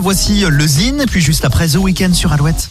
Voici le Zine, puis juste après The Weekend sur Alouette.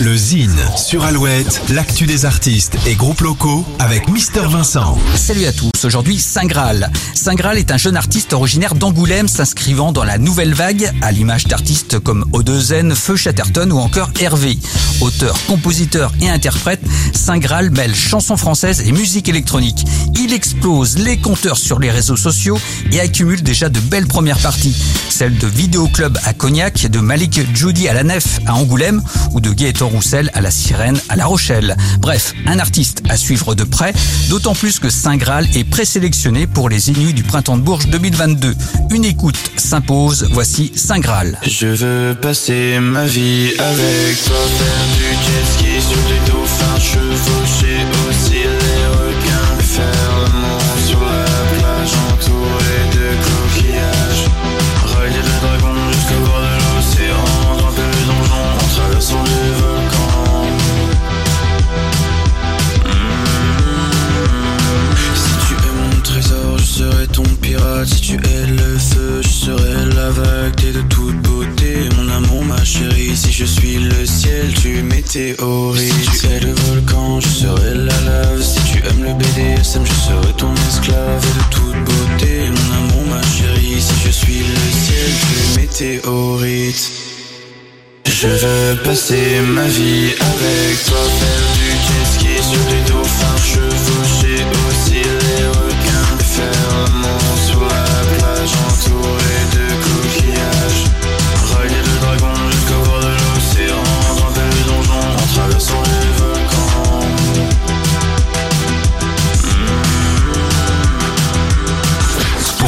Le Zine sur Alouette, l'actu des artistes et groupes locaux avec Mister Vincent. Salut à tous, aujourd'hui Saint Graal. Saint Graal est un jeune artiste originaire d'Angoulême s'inscrivant dans la nouvelle vague à l'image d'artistes comme Odezen, Feu Chatterton ou encore Hervé. Auteur, compositeur et interprète, Saint Graal mêle chansons françaises et musique électronique. Il explose les compteurs sur les réseaux sociaux et accumule déjà de belles premières parties, celles de Vidéo Club à Cognac, de Malik Judy à la Nef à Angoulême de Gaëtan Roussel à la Sirène à La Rochelle. Bref, un artiste à suivre de près, d'autant plus que Saint Graal est présélectionné pour les Inuits du Printemps de Bourges 2022. Une écoute s'impose, voici Saint Graal. Je veux passer ma vie avec Si tu es le feu, je serai la vague. T'es de toute beauté, mon amour, ma chérie. Si je suis le ciel, tu es météorite. Si tu es le volcan, je serai la lave. Si tu aimes le BDSM, je serai ton esclave. Et de toute beauté, mon amour, ma chérie. Si je suis le ciel, tu es météorite. Je veux passer ma vie avec